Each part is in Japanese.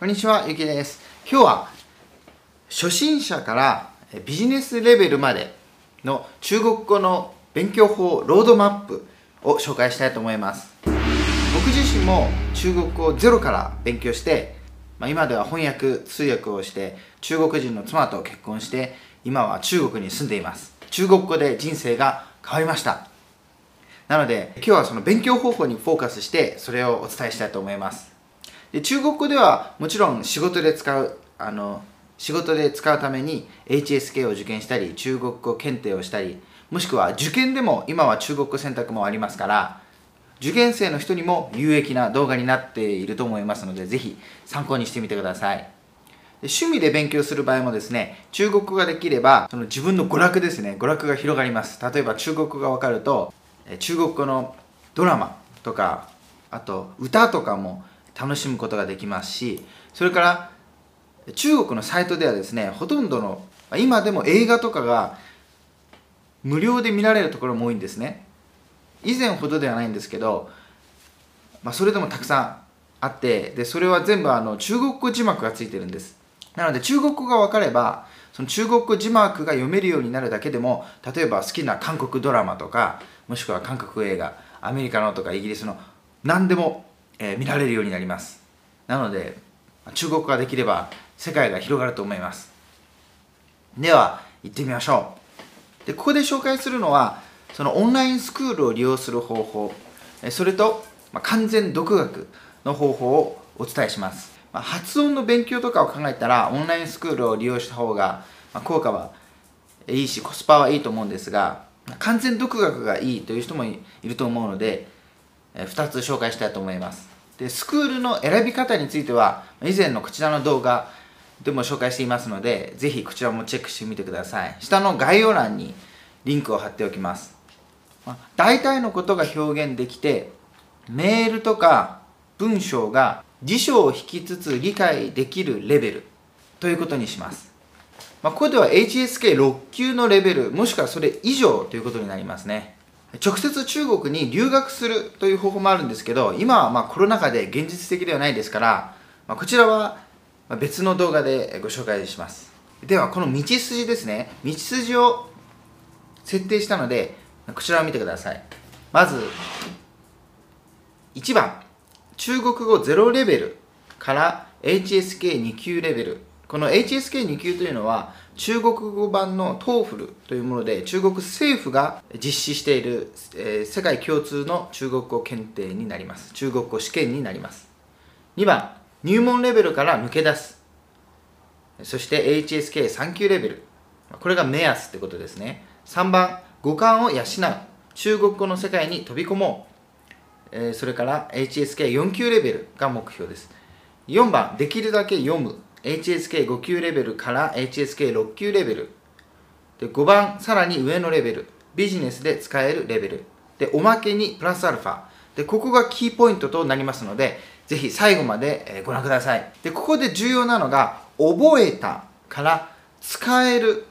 こんにちは、ゆきです。今日は初心者からビジネスレベルまでの中国語の勉強法ロードマップを紹介したいと思います。僕自身も中国語をゼロから勉強して、まあ、今では翻訳、通訳をして中国人の妻と結婚して今は中国に住んでいます。中国語で人生が変わりました。なので今日はその勉強方法にフォーカスしてそれをお伝えしたいと思います。で中国語ではもちろん仕事で使うあの仕事で使うために HSK を受験したり中国語検定をしたりもしくは受験でも今は中国語選択もありますから受験生の人にも有益な動画になっていると思いますのでぜひ参考にしてみてください。趣味で勉強する場合もですね中国語ができればその自分の娯楽ですね娯楽が広がります。例えば中国語が分かると中国語のドラマとかあと歌とかも楽しむことができますしそれから中国のサイトではですねほとんどの今でも映画とかが無料で見られるところも多いんですね。以前ほどではないんですけど、まあ、それでもたくさんあってでそれは全部あの中国語字幕がついてるんです。なので中国語が分かればその中国語字幕が読めるようになるだけでも例えば好きな韓国ドラマとかもしくは韓国映画アメリカのとかイギリスの何でもえー、見られるようになります。なので中国ができれば世界が広がると思います。では行ってみましょう。でここで紹介するのはそのオンラインスクールを利用する方法。それと、まあ、完全独学の方法をお伝えします、まあ、発音の勉強とかを考えたらオンラインスクールを利用した方が、まあ、効果はいいしコスパはいいと思うんですが完全独学がいいという人もいると思うので2つ紹介したいと思います。でスクールの選び方については以前のこちらの動画でも紹介していますのでぜひこちらもチェックしてみてください。下の概要欄にリンクを貼っておきます。ま大体のことが表現できてメールとか文章が辞書を引きつつ理解できるレベルということにします、まあ、ここでは HSK6 級のレベルもしくはそれ以上ということになりますね。直接中国に留学するという方法もあるんですけど今はまコロナ禍で現実的ではないですから、ま、こちらは別の動画でご紹介します。ではこの道筋ですね。道筋を設定したのでこちらを見てください。まず1番中国語0レベルから HSK2 級レベル。この HSK2 級というのは中国語版の TOEFL というもので中国政府が実施している、えー、世界共通の中国語検定になります。中国語試験になります。2番入門レベルから抜け出す。そして HSK3 級レベル。これが目安ってことですね。3番五感を養う。中国語の世界に飛び込もう、えー、それから HSK4 級レベルが目標です。4番できるだけ読む。HSK5 級レベルから HSK6 級レベル。で5番さらに上のレベル。ビジネスで使えるレベル。でおまけにプラスアルファ。でここがキーポイントとなりますのでぜひ最後までご覧ください。でここで重要なのが覚えたから使える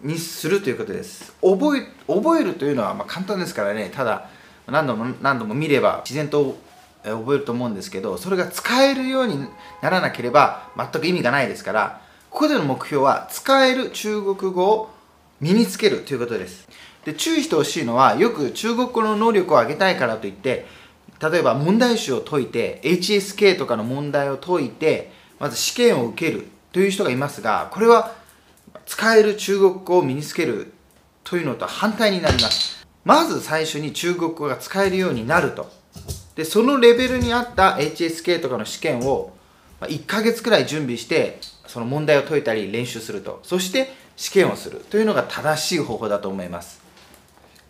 にするということです。覚え覚えるというのはま簡単ですからね。ただ何度も何度も見れば自然と覚えると思うんですけどそれが使えるようにならなければ全く意味がないですからここでの目標は使える中国語を身につけるということです。で注意してほしいのはよく中国語の能力を上げたいからといって例えば問題集を解いて HSK とかの問題を解いてまず試験を受けるという人がいますがこれは使える中国語を身につけるというのと反対になります。まず最初に中国語が使えるようになると。でそのレベルに合った HSK とかの試験を1ヶ月くらい準備してその問題を解いたり練習すると。そして試験をする。というのが正しい方法だと思います。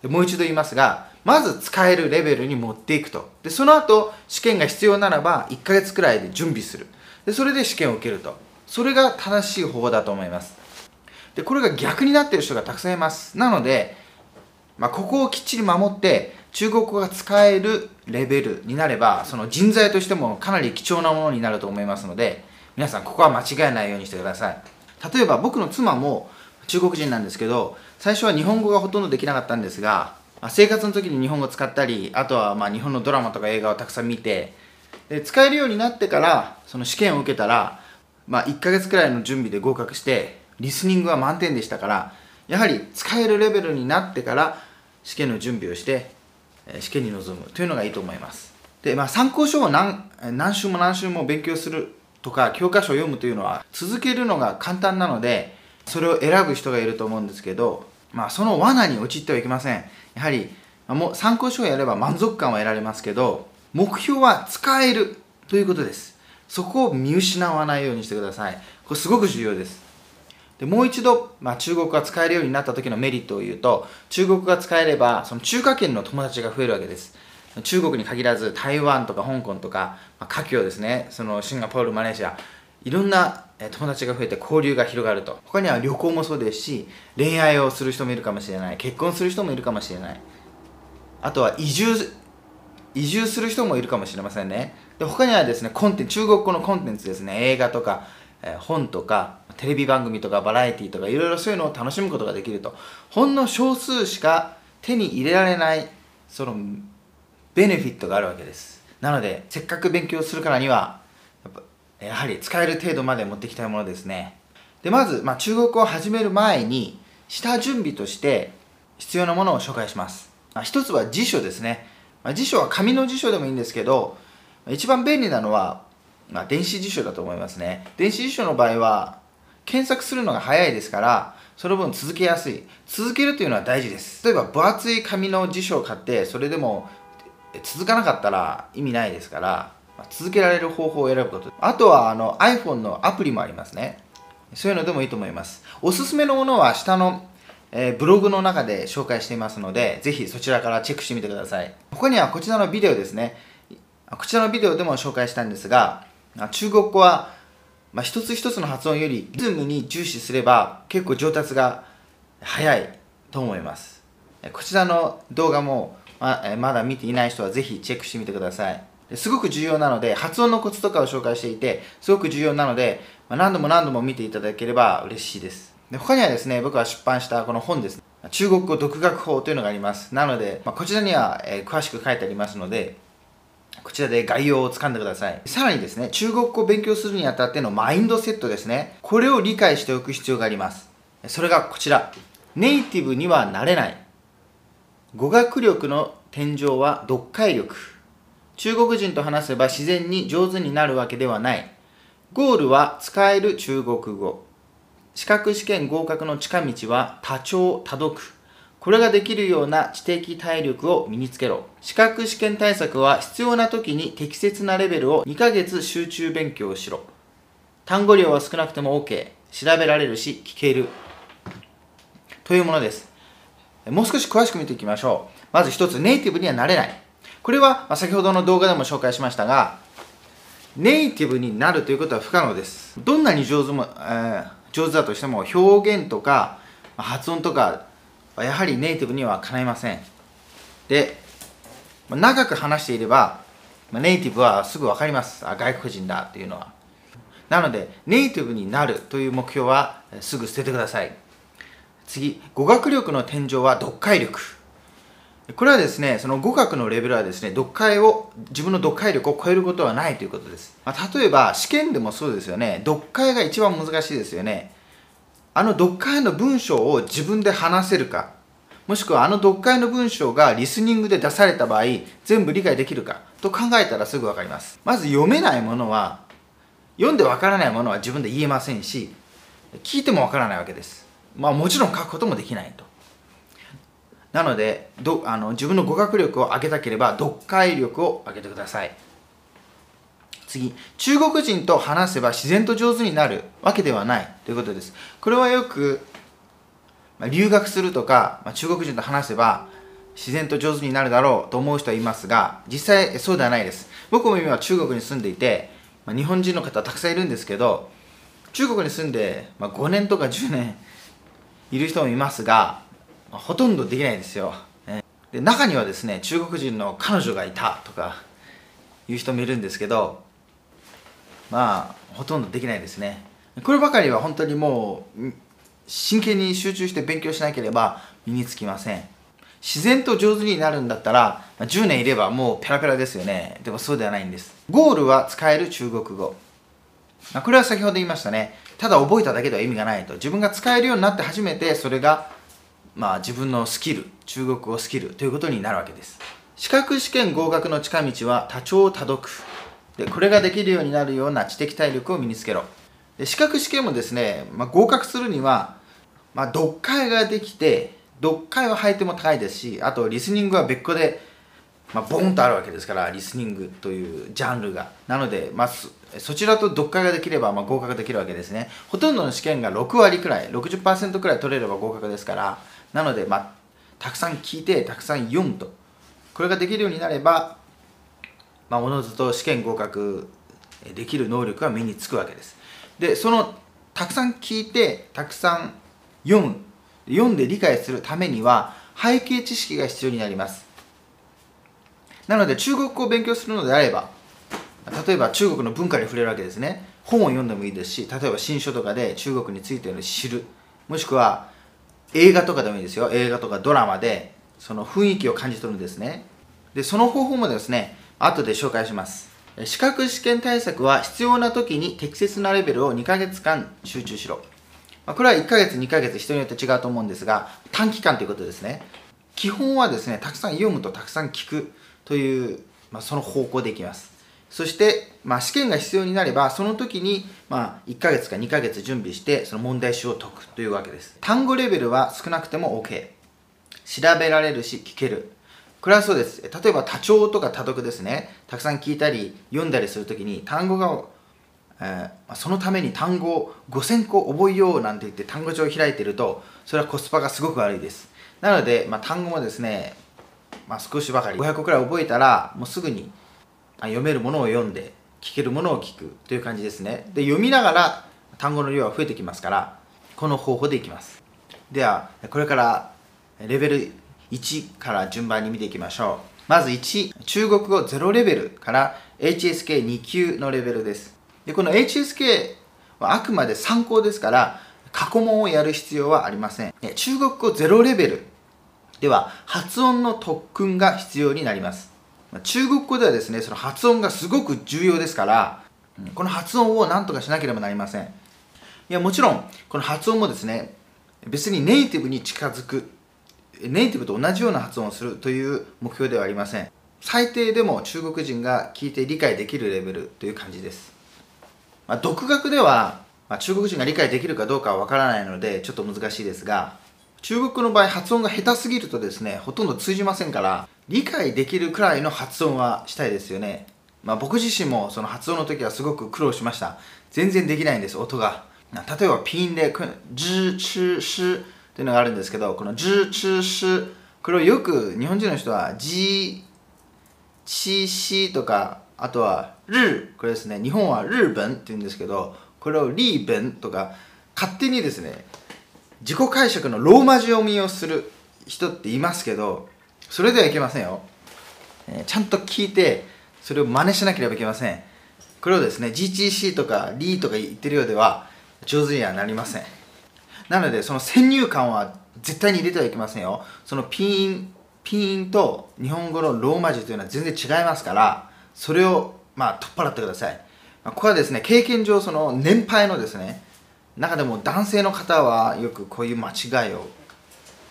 でもう一度言いますがまず使えるレベルに持っていくと。でその後試験が必要ならば1ヶ月くらいで準備する。でそれで試験を受けると。それが正しい方法だと思います。でこれが逆になっている人がたくさんいます。なので、まあ、ここをきっちり守って中国語が使えるレベルになればその人材としてもかなり貴重なものになると思いますので皆さんここは間違えないようにしてください。例えば僕の妻も中国人なんですけど最初は日本語がほとんどできなかったんですが生活の時に日本語を使ったりあとはまあ日本のドラマとか映画をたくさん見てで使えるようになってからその試験を受けたら、まあ、1ヶ月くらいの準備で合格してリスニングは満点でしたからやはり使えるレベルになってから試験の準備をして試験に臨むというのがいいと思います。で、まあ、参考書を何何週も何週も勉強するとか教科書を読むというのは続けるのが簡単なのでそれを選ぶ人がいると思うんですけど、まあ、その罠に陥ってはいけません。やはりもう参考書をやれば満足感は得られますけど目標は使えるということです。そこを見失わないようにしてください。これすごく重要です。でもう一度、まあ、中国が使えるようになった時のメリットを言うと中国が使えればその中華圏の友達が増えるわけです。中国に限らず台湾とか香港とか、まあ、華僑ですね。そのシンガポールマレーシア。いろんな友達が増えて交流が広がると。他には旅行もそうですし恋愛をする人もいるかもしれない。結婚する人もいるかもしれない。あとは移住移住する人もいるかもしれませんね。で他にはですねコンテンツ中国語のコンテンツですね。映画とか、えー、本とかテレビ番組とかバラエティとかいろいろそういうのを楽しむことができると。ほんの少数しか手に入れられないそのベネフィットがあるわけです。なのでせっかく勉強するからにはやっぱやはり使える程度まで持ってきたいものですね。でまず、まあ、中国語を始める前に下準備として必要なものを紹介します、あ、一つは辞書ですね、まあ、辞書は紙の辞書でもいいんですけど一番便利なのは、まあ、電子辞書だと思いますね。電子辞書の場合は検索するのが早いですからその分続けやすい。続けるというのは大事です。例えば分厚い紙の辞書を買ってそれでも続かなかったら意味ないですから、続けられる方法を選ぶこと。あとはあの iPhone のアプリもありますね。そういうのでもいいと思います。おすすめのものは下の、えー、ブログの中で紹介していますのでぜひそちらからチェックしてみてください。他にはこちらのビデオですね。こちらのビデオでも紹介したんですが中国語は、まあ、一つ一つの発音よりリズムに重視すれば結構上達が早いと思います。こちらの動画もままだ見ていない人はぜひチェックしてみてください。すごく重要なので発音のコツとかを紹介していてすごく重要なので、ま何度も何度も見ていただければ嬉しいです。で他にはですね僕が出版したこの本です中国語独学法というのがあります。なので、まあ、こちらには、え、詳しく書いてありますのでこちらで概要をつかんでください。さらにですね中国語を勉強するにあたってのマインドセットですね。これを理解しておく必要があります。それがこちら。ネイティブにはなれない。語学力の天井は読解力。中国人と話せば自然に上手になるわけではない。ゴールは使える中国語。資格試験合格の近道は多聴多読。これができるような知的体力を身につけろ資格試験対策は必要な時に適切なレベルを2ヶ月集中勉強しろ単語量は少なくても OK 調べられるし聞けるというものですもう少し詳しく見ていきましょう。まず一つ、ネイティブにはなれない。これは、先ほどの動画でも紹介しましたが、ネイティブになるということは不可能です。どんなに上手も、えー、上手だとしても、表現とか発音とかやはりネイティブにはかないません。で、長く話していれば、ネイティブはすぐ分かります。あ外国人だっていうのは。なので、ネイティブになるという目標はすぐ捨ててください。次語学力の天井は読解力これはですねその語学のレベルはですね読解を自分の読解力を超えることはないということです、まあ、例えば試験でもそうですよね読解が一番難しいですよねあの読解の文章を自分で話せるかもしくはあの読解の文章がリスニングで出された場合全部理解できるかと考えたらすぐ分かります。まず読めないものは読んで分からないものは自分で言えませんし聞いても分からないわけです。まあもちろん書くこともできないと。なのでどあの自分の語学力を上げたければ読解力を上げてください。次中国人と話せば自然と上手になるわけではない。ということです。これはよく、ま、留学するとか、ま、中国人と話せば自然と上手になるだろうと思う人はいますが実際そうではないです。僕も今中国に住んでいて、ま、日本人の方たくさんいるんですけど中国に住んで、ま5年とか10年いる人もいますが、ま、ほとんどできないですよ、で中にはですね中国人の彼女がいたとかいう人もいるんですけどまあほとんどできないですね。こればかりは本当にもう真剣に集中して勉強しなければ身につきません。自然と上手になるんだったら、10年いればもうペラペラですよね。でもそうではないんです。ゴールは使える中国語、ま、これは先ほど言いましたね。ただ覚えただけでは意味がないと。自分が使えるようになって初めてそれがまあ自分のスキル中国語スキルということになるわけです。資格試験合格の近道は多聴多読。でこれができるようになるような知的体力を身につけろ。で資格試験もですね、まあ、合格するには、まあ、読解ができて読解は配点も高いですしあとリスニングは別個で、まあ、ボンとあるわけですからリスニングというジャンルが。なので、まあ、そちらと読解ができれば、まあ、合格できるわけですね。ほとんどの試験が6割くらい60%くらい取れれば合格ですから。なので、まあ、たくさん聞いてたくさん読むと。これができるようになればまあ、おのずと試験合格できる能力が身につくわけです。でそのたくさん聞いてたくさん読む。読んで理解するためには背景知識が必要になります。なので中国語を勉強するのであれば例えば中国の文化に触れるわけですね。本を読んでもいいですし例えば新書とかで中国についての知る。もしくは映画とかでもいいですよ。映画とかドラマでその雰囲気を感じ取るんですね。でその方法もですね後で紹介します。資格試験対策は必要な時に適切なレベルを2ヶ月間集中しろ。まこれは1ヶ月2ヶ月人によって違うと思うんですが短期間ということですね。基本はですねたくさん読むとたくさん聞くという、まあ、その方向でいきます。そして、まあ、試験が必要になればその時に、まあ、1ヶ月か2ヶ月準備してその問題集を解くというわけです。単語レベルは少なくても OK 調べられるし聞ける。これはそうです。例えば多聴とか多読ですね。たくさん聞いたり読んだりするときに単語が、えー、そのために単語を5000個覚えようなんて言って単語帳を開いてると、それはコスパがすごく悪いです。なので、まあ、単語もですね、まあ、少しばかり500個くらい覚えたら、もうすぐに読めるものを読んで、聞けるものを聞くという感じですね。で、読みながら単語の量は増えてきますから、この方法でいきます。では、これからレベル1から順番に見ていきましょう。まず1、中国語0レベルから HSK2 級のレベルです。で、この HSK はあくまで参考ですから、過去問をやる必要はありません。中国語0レベルでは発音の特訓が必要になります。中国語ではですね、その発音がすごく重要ですから、この発音を何とかしなければなりません。いや、もちろん、この発音もですね、別にネイティブに近づくネイティブと同じような発音をするという目標ではありません。最低でも中国人が聞いて理解できるレベルという感じです、まあ、独学では、まあ、中国人が理解できるかどうかはわからないのでちょっと難しいですが中国の場合発音が下手すぎるとですねほとんど通じませんから理解できるくらいの発音はしたいですよね。まあ、僕自身もその発音の時はすごく苦労しました。全然できないんです音が。例えばピンで「ジチシっていうのがあるんですけどこの「ジュチュシュ」これをよく日本人の人は「ジ」「チシ」とかあとは「ル」これですね日本は「日本」って言うんですけどこれを「リーベン」とか勝手にですね自己解釈のローマ字読みをする人っていますけどそれではいけませんよ、えー、ちゃんと聞いてそれを真似しなければいけません。これをですね GTC とかリーとか言ってるようでは上手にはなりません。なのでその先入観は絶対に入れてはいけませんよ。そのピンピンと日本語のローマ字というのは全然違いますからそれをまあ取っ払ってください。ここはですね経験上その年配のですね中でも男性の方はよくこういう間違いを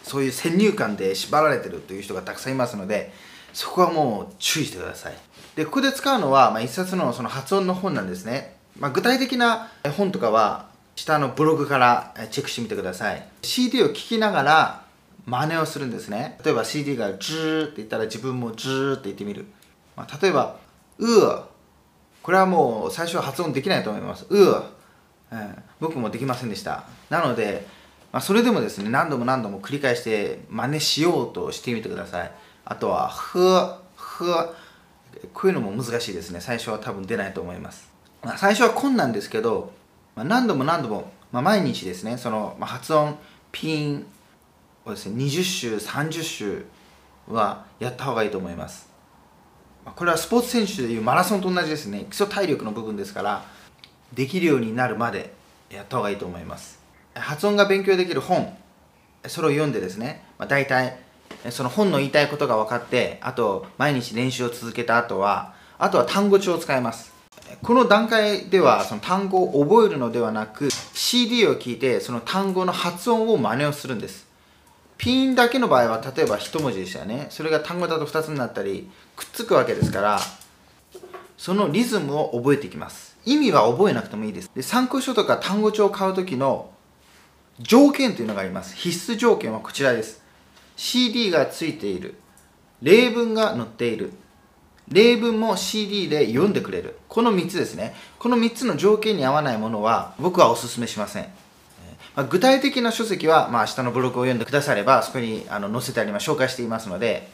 そういう先入観で縛られてるという人がたくさんいますのでそこはもう注意してください。でここで使うのは、まあ、一冊のその発音の本なんですね、まあ、具体的な本とかは下のブログからチェックしてみてください。CD を聴きながら真似をするんですね。例えば CD がジューって言ったら自分もジューって言ってみる、まあ、例えばうーこれはもう最初は発音できないと思います。うー、僕もできませんでした。なので、まあ、それでもですね何度も何度も繰り返して真似しようとしてみてください。あとはふふこういうのも難しいですね。最初は多分出ないと思います、まあ、最初は困難ですけどまあ、何度も何度も、まあ、毎日ですねその、まあ、発音ピーンをですね20週30週はやった方がいいと思います、ま、これはスポーツ選手でいうマラソンと同じですね。基礎体力の部分ですからできるようになるまでやった方がいいと思います。発音が勉強できる本それを読んでですね、まあ、大体その本の言いたいことが分かってあと毎日練習を続けた後はあとは単語帳を使います。この段階ではその単語を覚えるのではなく CD を聞いてその単語の発音を真似をするんです。ピンだけの場合は例えば一文字でしたよね。それが単語だと2つになったりくっつくわけですからそのリズムを覚えていきます。意味は覚えなくてもいいです。で参考書とか単語帳を買う時の条件というのがあります。必須条件はこちらです。CD がついている。例文が載っている。例文も CD で読んでくれる。この3つですね。この3つの条件に合わないものは僕はお勧めしません。まあ、具体的な書籍は、まあ、下のブログを読んでくださればそこにあの載せてあります紹介していますので、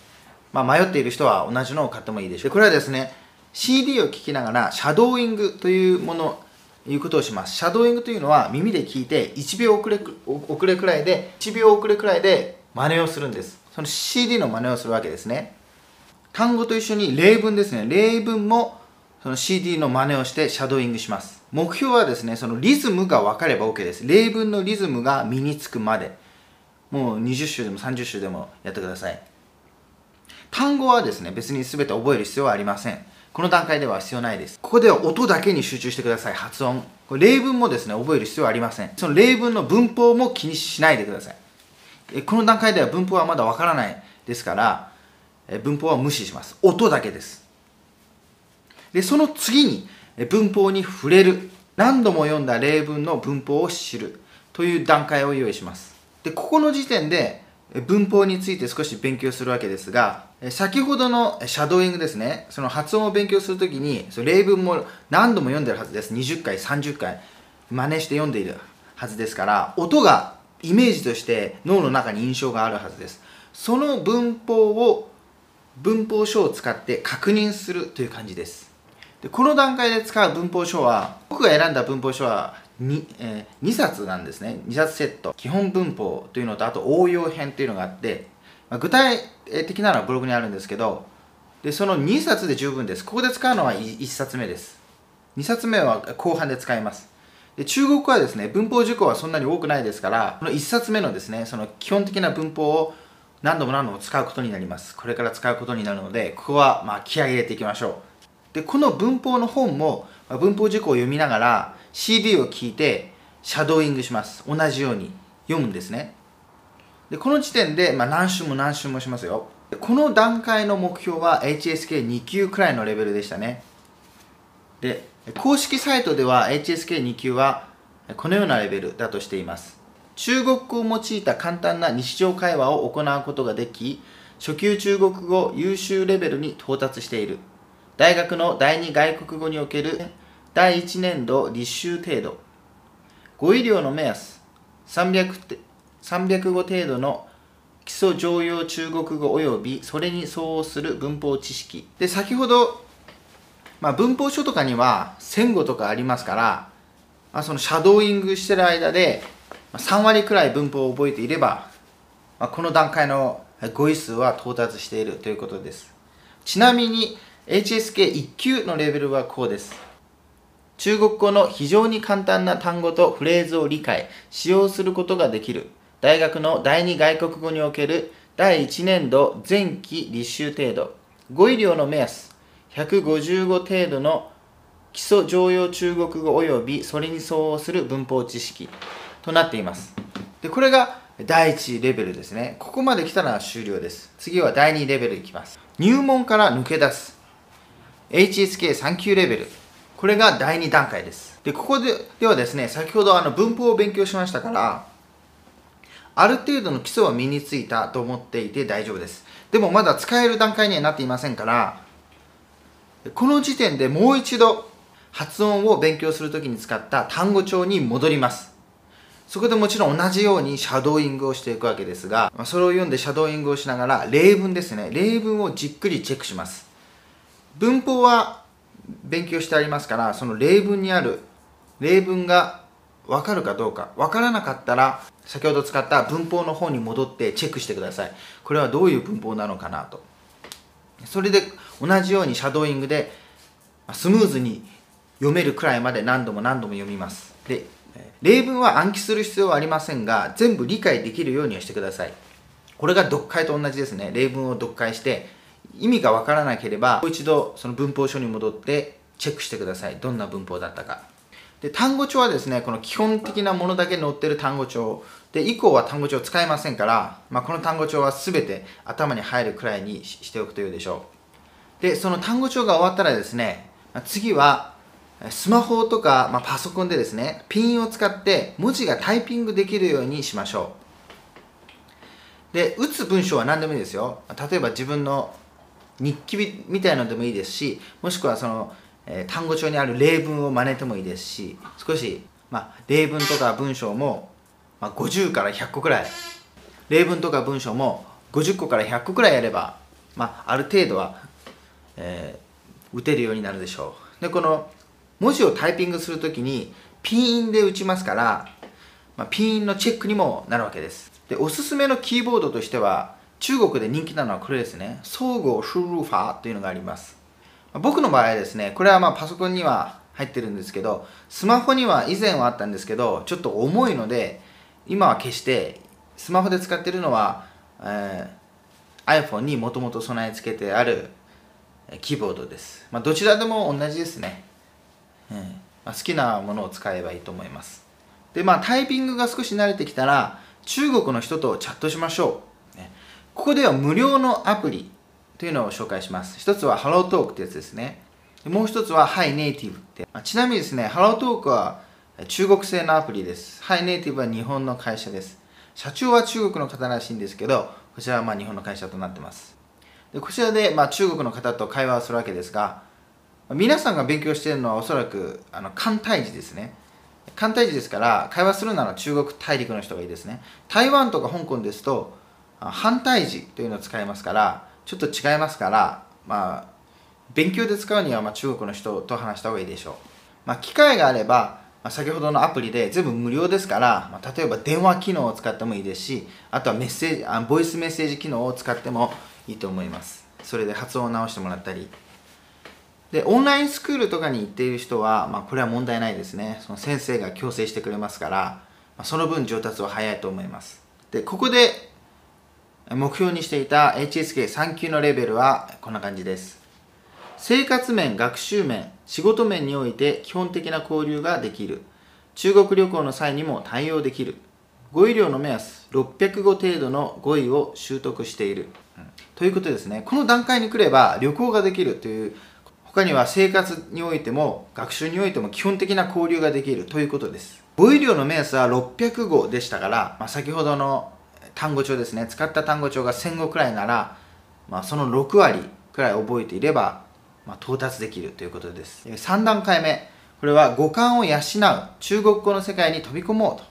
まあ、迷っている人は同じのを買ってもいいでしょう。これはですね CD を聞きながらシャドーイングというものいうことをします。シャドーイングというのは耳で聞いて1秒遅れ遅れくらいで1秒遅れくらいで真似をするんです。その CD の真似をするわけですね。単語と一緒に例文ですね。例文もその CD の真似をしてシャドーイングします。目標はですねそのリズムが分かれば OK です。例文のリズムが身につくまで。もう20週でも30週でもやってください。単語はですね別に全て覚える必要はありません。この段階では必要ないです。ここでは音だけに集中してください。発音。これ例文もですね覚える必要はありません。その例文の文法も気にしないでください。この段階では文法はまだ分からないですから文法は無視します。音だけです。でその次に文法に触れる。何度も読んだ例文の文法を知る。という段階を用意します。でここの時点で文法について少し勉強するわけですが先ほどのシャドーイングですね。その発音を勉強するときにその例文も何度も読んでるはずです。20回30回真似して読んでいるはずですから音がイメージとして脳の中に印象があるはずです。その文法を文法書を使って確認するという感じです。でこの段階で使う文法書は僕が選んだ文法書は 2,、え、2冊なんですね。2冊セット。基本文法というのとあと応用編というのがあって、まあ、具体的なのはブログにあるんですけどでその2冊で十分です。ここで使うのは 1, 1冊目です。2冊目は後半で使います。で中国はですね文法事項はそんなに多くないですからこの1冊目のですねその基本的な文法を何度も何度も使うことになります。これから使うことになるのでここはまあ気合い入れていきましょう。でこの文法の本も文法事項を読みながら CD を聞いてシャドーイングします。同じように読むんですね。でこの時点で、まあ、何週も何週もしますよ。この段階の目標は HSK2 級くらいのレベルでしたね。で公式サイトでは HSK2 級はこのようなレベルだとしています。中国語を用いた簡単な日常会話を行うことができ初級中国語優秀レベルに到達している。大学の第二外国語における第1年度立修程度。語彙量の目安 300, 300語程度の基礎常用中国語及びそれに相応する文法知識。で先ほど、まあ、文法書とかには1000語とかありますから、まあ、そのシャドーイングしてる間で3割くらい文法を覚えていれば、まこの段階の語彙数は到達しているということです。ちなみに HSK1 級のレベルはこうです。中国語の非常に簡単な単語とフレーズを理解使用することができる。大学の第二外国語における第1年度前期立修程度。語彙量の目安150語程度の基礎常用中国語及びそれに相応する文法知識。となっています。でこれが第1レベルですね。ここまで来たら終了です。次は第2レベルいきます。入門から抜け出す。HSK3 級レベル。これが第2段階です。でここでではですね先ほどあの文法を勉強しましたからある程度の基礎は身についたと思っていて大丈夫です。でもまだ使える段階にはなっていませんからこの時点でもう一度発音を勉強するときに使った単語帳に戻ります。そこでもちろん同じようにシャドーイングをしていくわけですが、それを読んでシャドーイングをしながら例文ですね。例文をじっくりチェックします。文法は勉強してありますから、その例文にある例文がわかるかどうか。わからなかったら、先ほど使った文法の方に戻ってチェックしてください。これはどういう文法なのかなと。それで同じようにシャドーイングでスムーズに読めるくらいまで何度も何度も読みます。で例文は暗記する必要はありませんが全部理解できるようにはしてください。これが読解と同じですね。例文を読解して意味がわからなければもう一度その文法書に戻ってチェックしてください。どんな文法だったか。で単語帳はですねこの基本的なものだけ載ってる単語帳。で以降は単語帳使いませんから、まあ、この単語帳は全て頭に入るくらいにしておくというでしょう。でその単語帳が終わったらですね次はスマホとか、まあ、パソコンでですねピンを使って文字がタイピングできるようにしましょう。で打つ文章は何でもいいですよ。例えば自分の日記みたいなのでもいいですしもしくはそのえー、単語帳にある例文を真似てもいいですし少し、まあ、例文とか文章も、まあ、50から100個くらい。例文とか文章も50個から100個くらいやれば、まあ、ある程度は、えー、打てるようになるでしょう。でこの文字をタイピングするときにピンで打ちますから、まあ、ピンのチェックにもなるわけです。でおすすめのキーボードとしては中国で人気なのはこれですね。総合シュルーファーというのがあります。僕の場合ですねこれはまあパソコンには入ってるんですけどスマホには以前はあったんですけどちょっと重いので今は消してスマホで使ってるのは、えー、iPhone にもともと備え付けてあるキーボードです、まあ、どちらでも同じですね、うんまあ、好きなものを使えばいいと思いますでまあタイピングが少し慣れてきたら中国の人とチャットしましょう、ね、ここでは無料のアプリというのを紹介します。一つは HelloTalk ってやつですね。もう一つは HiNative って。あちなみにですね、HelloTalk は中国製のアプリです。HiNative は日本の会社です。社長は中国の方らしいんですけど、こちらはまあ日本の会社となってます。でこちらでまあ中国の方と会話をするわけですが、皆さんが勉強しているのはおそらくあの簡体字ですね。簡体字ですから会話するなら中国大陸の人がいいですね。台湾とか香港ですと反対字というのを使いますからちょっと違いますから、まあ、勉強で使うにはま中国の人と話した方がいいでしょう。まあ、機会があれば、まあ、先ほどのアプリで全部無料ですから、まあ、例えば電話機能を使ってもいいですし、あとはメッセージあ、ボイスメッセージ機能を使ってもいいと思います。それで発音を直してもらったり。で、オンラインスクールとかに行っている人は、まあ、これは問題ないですね。その先生が強制してくれますから、まあ、その分上達は早いと思います。で、ここで目標にしていた HSK3 級のレベルはこんな感じです。生活面、学習面、仕事面において基本的な交流ができる。中国旅行の際にも対応できる。語彙量の目安、600語程度の語彙を習得している。うん、ということですね。この段階に来れば旅行ができるという、他には生活においても学習においても基本的な交流ができるということです。語彙量の目安は600語でしたから、まあ、先ほどの単語帳ですね。使った単語帳が1000語くらいなら、まあ、その6割くらい覚えていれば、まあ、到達できるということです。3段階目。これは五感を養う中国語の世界に飛び込もうと。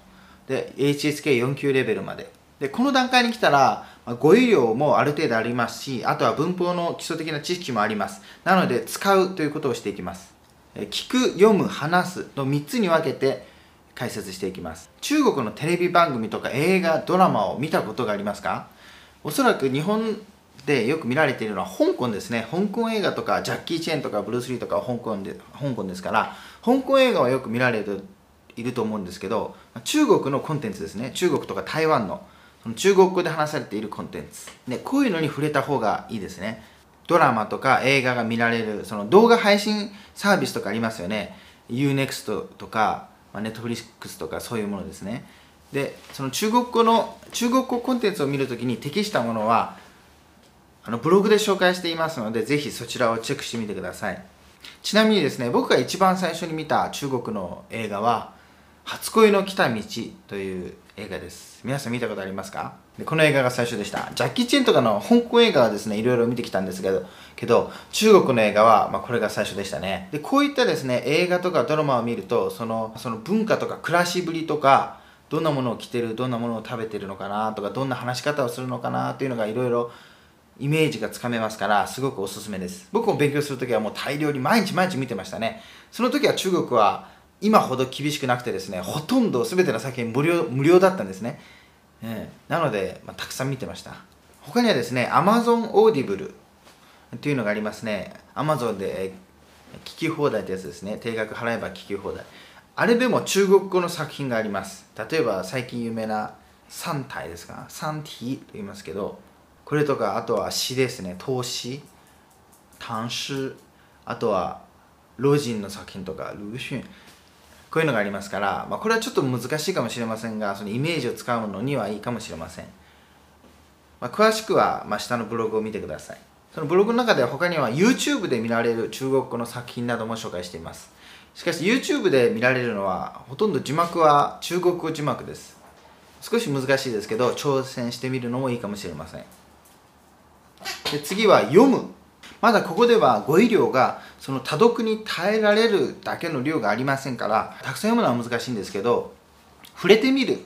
で HSK4 級レベルまで。でこの段階に来たら、語彙量もある程度ありますしあとは文法の基礎的な知識もあります。なので使うということをしていきます。聞く読む話すの3つに分けて解説していきます。中国のテレビ番組とか映画ドラマを見たことがありますか？おそらく日本でよく見られているのは香港ですね。香港映画とかジャッキー・チェーンとかブルース・リーとか香港で香港ですから香港映画はよく見られていると思うんですけど中国のコンテンツですね。中国とか台湾のその中国語で話されているコンテンツ、ね、こういうのに触れた方がいいですね。ドラマとか映画が見られるその動画配信サービスとかありますよね。UNEXT とかまあ、ネットフリックスとかそういうものですね。でその中国語の中国語コンテンツを見るときに適したものはあのブログで紹介していますのでぜひそちらをチェックしてみてください。ちなみにですね僕が一番最初に見た中国の映画は「初恋の来た道」という映画です。皆さん見たことありますか？でこの映画が最初でした。ジャッキー・チェンとかの香港映画はですねいろいろ見てきたんですけどけど中国の映画は、まあ、これが最初でしたね。でこういったですね映画とかドラマを見るとそのその文化とか暮らしぶりとかどんなものを着てるどんなものを食べてるのかなとかどんな話し方をするのかなっていうのがいろいろイメージがつかめますからすごくおすすめです。僕も勉強するときはもう大量に毎日毎日見てましたね。その時は中国は今ほど厳しくなくてですねほとんど全ての作品無料無料だったんですね。えー、なので、まあ、たくさん見てました。他にはですね Amazon Audible というのがありますね。Amazon で、え、聞き放題ってやつですね。定額払えば聞き放題。あれでも中国語の作品があります。例えば最近有名な3体ですか3体と言いますけどこれとかあとは詩ですね。投資単詩あとは老人の作品とかルーシュン。こういうのがありますから、まあ、これはちょっと難しいかもしれませんがそのイメージを使うのにはいいかもしれません、まあ、詳しくは、まあ、下のブログを見てください。そのブログの中では他には YouTube で見られる中国語の作品なども紹介しています。しかし YouTube で見られるのはほとんど字幕は中国語字幕です。少し難しいですけど挑戦してみるのもいいかもしれません。で次は読む。まだここでは語彙量がその多読に耐えられるだけの量がありませんからたくさん読むのは難しいんですけど触れてみる。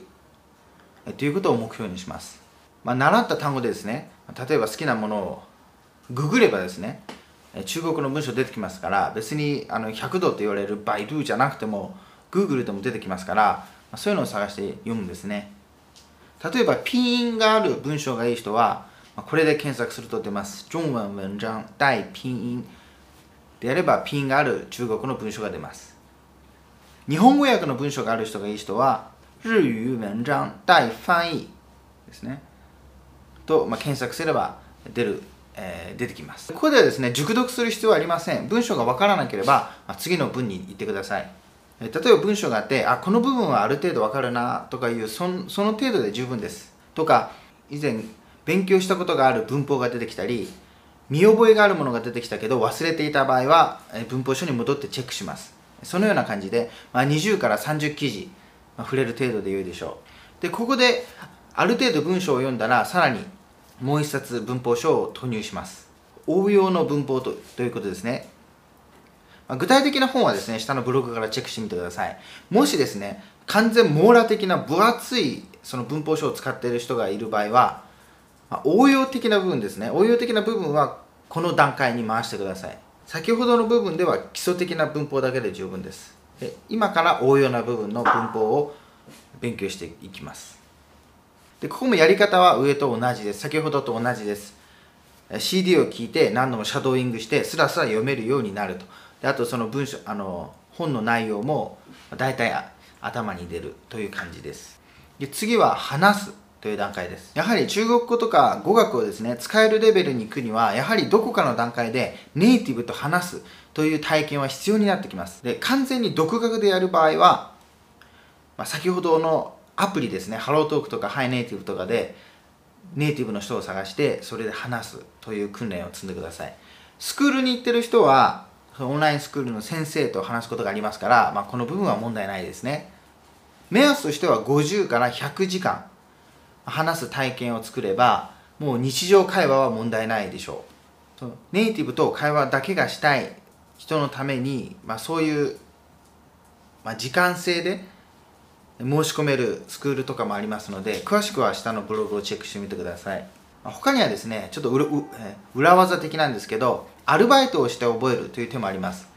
ということを目標にします、まあ、習った単語でですね例えば好きなものをググればですね中国の文章出てきますから別にあの100度と言われるバイドゥじゃなくても Google でも出てきますからそういうのを探して読むんですね。例えばピーンがある文章がいい人はこれで検索すると出ます。中文文章带ピン音であればピンがある中国の文章が出ます。日本語訳の文章がある人がいい人は日語文章带翻译ですねと、まあ、検索すれば出るえー、出てきますここではですね熟読する必要はありません文章が分からなければ、まあ、次の文に行ってください、例えば文章があってあこの部分はある程度分かるなとかいうそその程度で十分ですとか以前勉強したことがある文法が出てきたり見覚えがあるものが出てきたけど忘れていた場合は文法書に戻ってチェックします。そのような感じで、まあ、20から30記事、まあ、触れる程度で良いでしょう。でここである程度文章を読んだらさらにもう一冊文法書を投入します。応用の文法とということですね。具体的な本はですね下のブログからチェックしてみてください。もしですね完全網羅的な分厚いその文法書を使っている人がいる場合は応用的な部分ですね。応用的な部分はこの段階に回してください。先ほどの部分では基礎的な文法だけで十分です。で今から応用な部分の文法を勉強していきます。でここもやり方は上と同じです。先ほどと同じです。CD を聞いて何度もシャドーイングしてスラスラ読めるようになると。であとその文章あの本の内容も大体頭に出るという感じです。で次は話す。という段階ですやはり中国語とか語学をですね使えるレベルに行くにはやはりどこかの段階でネイティブと話すという体験は必要になってきますで完全に独学でやる場合は、まあ、先ほどのアプリですね、ハロートークとかハイネイティブとかで、ネイティブの人を探して、それで話すという訓練を積んでください。スクールに行ってる人は、オンラインスクールの先生と話すことがありますから、まあ、この部分は問題ないですね。目安としては50から100時間話す体験を作れば、もう日常会話は問題ないでしょう。ネイティブと会話だけがしたい人のために、まあ、そういう、まあ、時間制で申し込めるスクールとかもありますので詳しくは下のブログをチェックしてみてください他にはですねちょっと裏技的なんですけどアルバイトをして覚えるという手もあります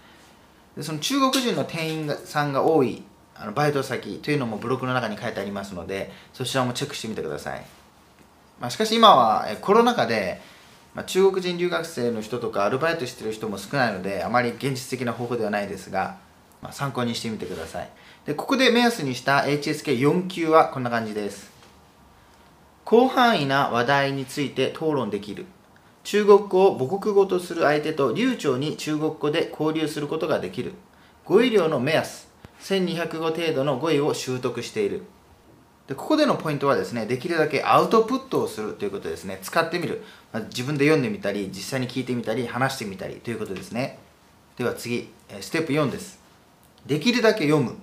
でその中国人の店員さんが多いあのバイト先というのもブログの中に書いてありますのでそちらもチェックしてみてください、まあ、しかし今はコロナ禍で、まあ、中国人留学生の人とかアルバイトしてる人も少ないのであまり現実的な方法ではないですが、まあ、参考にしてみてください。でここで目安にした HSK4 級はこんな感じです。広範囲な話題について討論できる。中国語を母国語とする相手と流暢に中国語で交流することができる。語彙量の目安。1200語程度の語彙を習得しているでここでのポイントはですねできるだけアウトプットをするということですね使ってみる、まあ、自分で読んでみたり実際に聞いてみたり話してみたりということですねでは次ステップ4ですできるだけ読む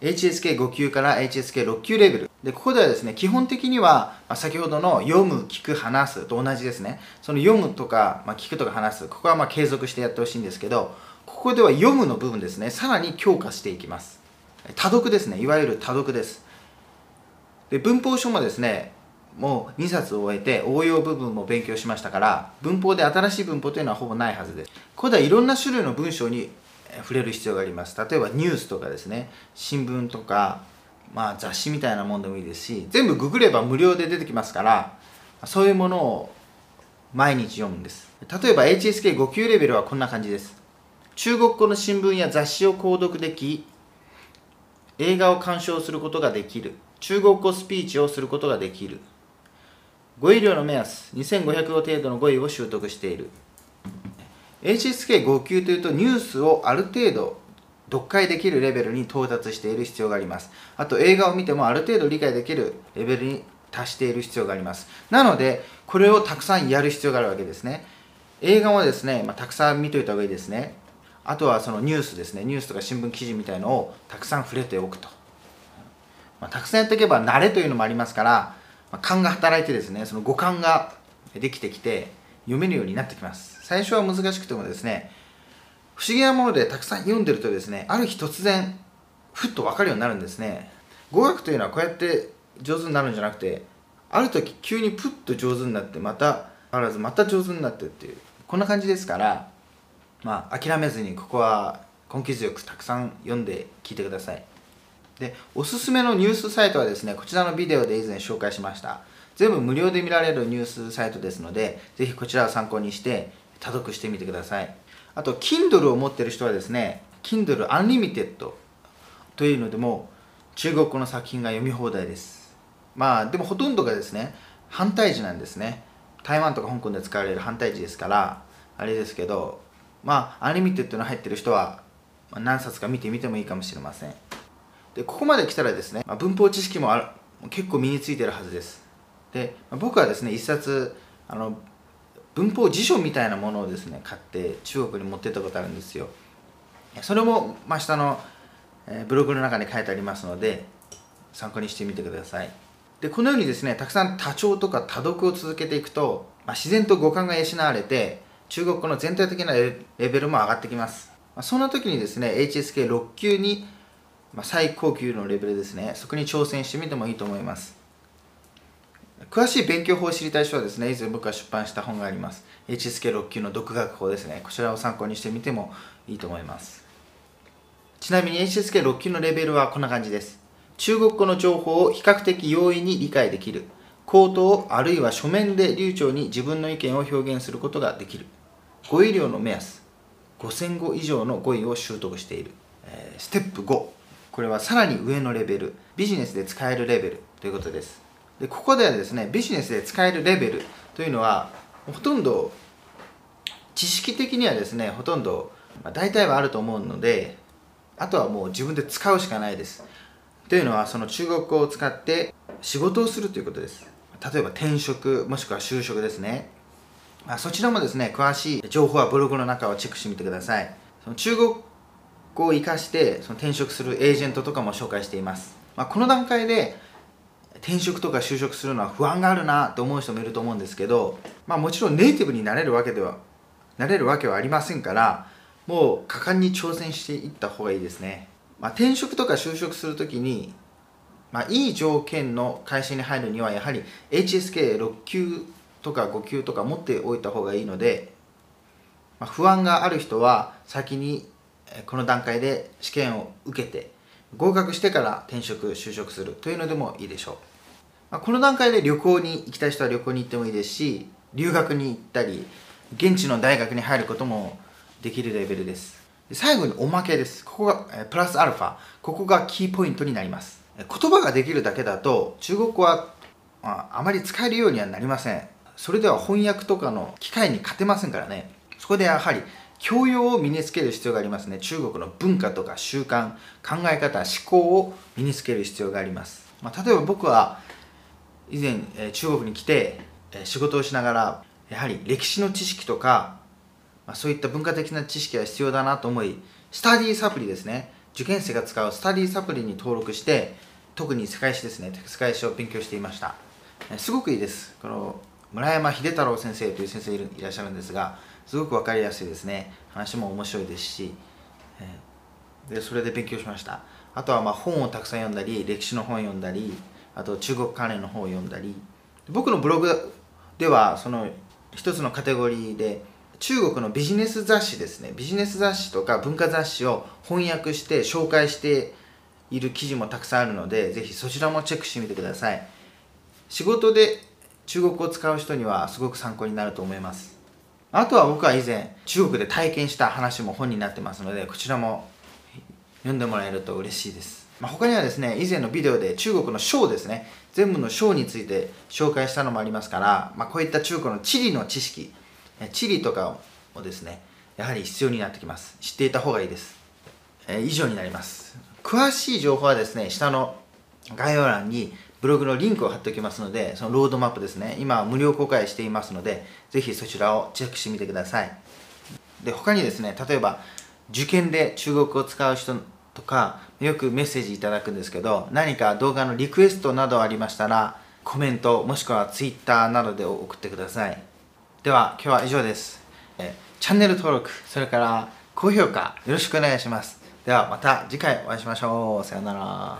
HSK5 級から HSK6 級レベル。で、ここではですね、基本的には、まあ、先ほどの読む、聞く、話すと同じですね。その読むとか、まあ、聞くとか話す。ここはま継続してやってほしいんですけど、ここでは読むの部分ですね、さらに強化していきます。多読ですね。いわゆる多読です。で、文法書もですね、もう2冊を終えて応用部分も勉強しましたから文法で新しい文法というのはほぼないはずですここではいろんな種類の文章に触れる必要があります例えばニュースとかですね新聞とか、まあ、雑誌みたいなもんでもいいですし全部ググれば無料で出てきますからそういうものを毎日読むんです例えば HSK5 級レベルはこんな感じです中国語の新聞や雑誌を購読でき映画を鑑賞することができる。中国語スピーチをすることができる。語彙量の目安2500語程度の語彙を習得している。HSK5 級というとニュースをある程度読解できるレベルに到達している必要があります。あと映画を見てもある程度理解できるレベルに達している必要があります。なのでこれをたくさんやる必要があるわけですね。映画もですね、まあ、たくさん見といた方がいいですね。あとはそのニュースですね。ニュースとか新聞記事みたいのをたくさん触れておくと、まあ、たくさんやっていけば慣れというのもありますから、まあ、勘が働いてですねその五感ができてきて読めるようになってきます。最初は難しくてもですね不思議なものでたくさん読んでるとですねある日突然ふっと分かるようになるんですね。語学というのはこうやって上手になるんじゃなくてある時急にプッと上手になってまた変わらずまた上手になってっていうこんな感じですからまあ諦めずにここは根気強くたくさん読んで聞いてください。でおすすめのニュースサイトはですねこちらのビデオで以前紹介しました。全部無料で見られるニュースサイトですのでぜひこちらを参考にして多読してみてください。あと Kindle を持ってる人はですね Kindle Unlimited というのでも中国語の作品が読み放題です。まあでもほとんどがですね繁体字なんですね。台湾とか香港で使われる繁体字ですからあれですけどまあ Unlimited の入ってる人は何冊か見てみてもいいかもしれません。でここまで来たらですね、まあ、文法知識もある結構身についてるはずです。で、まあ、僕はですね一冊あの文法辞書みたいなものをですね買って中国に持ってったことあるんですよ。それも、まあ、下の、え、ブログの中に書いてありますので参考にしてみてください。でこのようにですねたくさん多聴とか多読を続けていくと、まあ、自然と五感が養われて中国語の全体的なレベルも上がってきます、そんな時にですね HSK6 級に、まあ、最高級のレベルですねそこに挑戦してみてもいいと思います詳しい勉強法を知りたい人はですね、以前僕が出版した本があります。HSK6 級の独学法ですね。こちらを参考にしてみてもいいと思います。ちなみに HSK6 級のレベルはこんな感じです。中国語の情報を比較的容易に理解できる。口頭あるいは書面で流暢に自分の意見を表現することができる。語彙量の目安。5000語以上の語彙を習得している。えー、ステップ5。これはさらに上のレベル。ビジネスで使えるレベルということです。でここではですねビジネスで使えるレベルというのはほとんど知識的にはですねほとんど、まあ、大体はあると思うのであとはもう自分で使うしかないですというのはその中国語を使って仕事をするということです例えば転職もしくは就職ですね、まあ、そちらもですね詳しい情報はブログの中をチェックしてみてください。その中国語を生かしてその転職するエージェントとかも紹介しています、まあ、この段階で転職とか就職するのは不安があるなと思う人もいると思うんですけど、まあ、もちろんネイティブになれるわけではなれるわけはありませんからもう果敢に挑戦していった方がいいですね、まあ、転職とか就職するときに、まあ、いい条件の会社に入るにはやはり HSK6 級とか5級とか持っておいた方がいいので、まあ、不安がある人は先にこの段階で試験を受けて合格してから転職就職するというのでもいいでしょう。まあ、この段階で旅行に行きたい人は旅行に行ってもいいですし留学に行ったり現地の大学に入ることもできるレベルです。最後におまけです。ここがプラスアルファ。ここがキーポイントになります。言葉ができるだけだと中国語は、あ、あまり使えるようにはなりません。それでは翻訳とかの機会に勝てませんからね。そこでやはり教養を身につける必要がありますね。中国の文化とか習慣考え方思考を身につける必要があります、まあ、例えば僕は以前、え中国に来て、え仕事をしながらやはり歴史の知識とか、まあ、そういった文化的な知識が必要だなと思いスタディサプリですね。受験生が使うスタディサプリに登録して特に世界史ですね世界史を勉強していました。すごくいいです。この村山秀太郎先生という先生いらっしゃるんですがすごく分かりやすいですね。話も面白いですしでそれで勉強しました。あとはま本をたくさん読んだり歴史の本を読んだりあと中国関連の本を読んだり。僕のブログではその一つのカテゴリーで中国のビジネス雑誌ですね。ビジネス雑誌とか文化雑誌を翻訳して紹介している記事もたくさんあるのでぜひそちらもチェックしてみてください。仕事で中国を使う人にはすごく参考になると思います。あとは僕は以前中国で体験した話も本になってますのでこちらも読んでもらえると嬉しいです。まあ、他にはですね以前のビデオで中国の省ですね。全部の省について紹介したのもありますから、まあ、こういった中国の地理の知識地理とかをですねやはり必要になってきます。知っていた方がいいです、えー、以上になります。詳しい情報はですね下の概要欄にブログのリンクを貼っておきますのでそのロードマップですね今無料公開していますのでぜひそちらをチェックしてみてください。で他にですね例えば受験で中国語を使う人とかよくメッセージいただくんですけど何か動画のリクエストなどありましたらコメントもしくは Twitter などで送ってください。では今日は以上です。えチャンネル登録それから高評価よろしくお願いします。ではまた次回お会いしましょう。さようなら。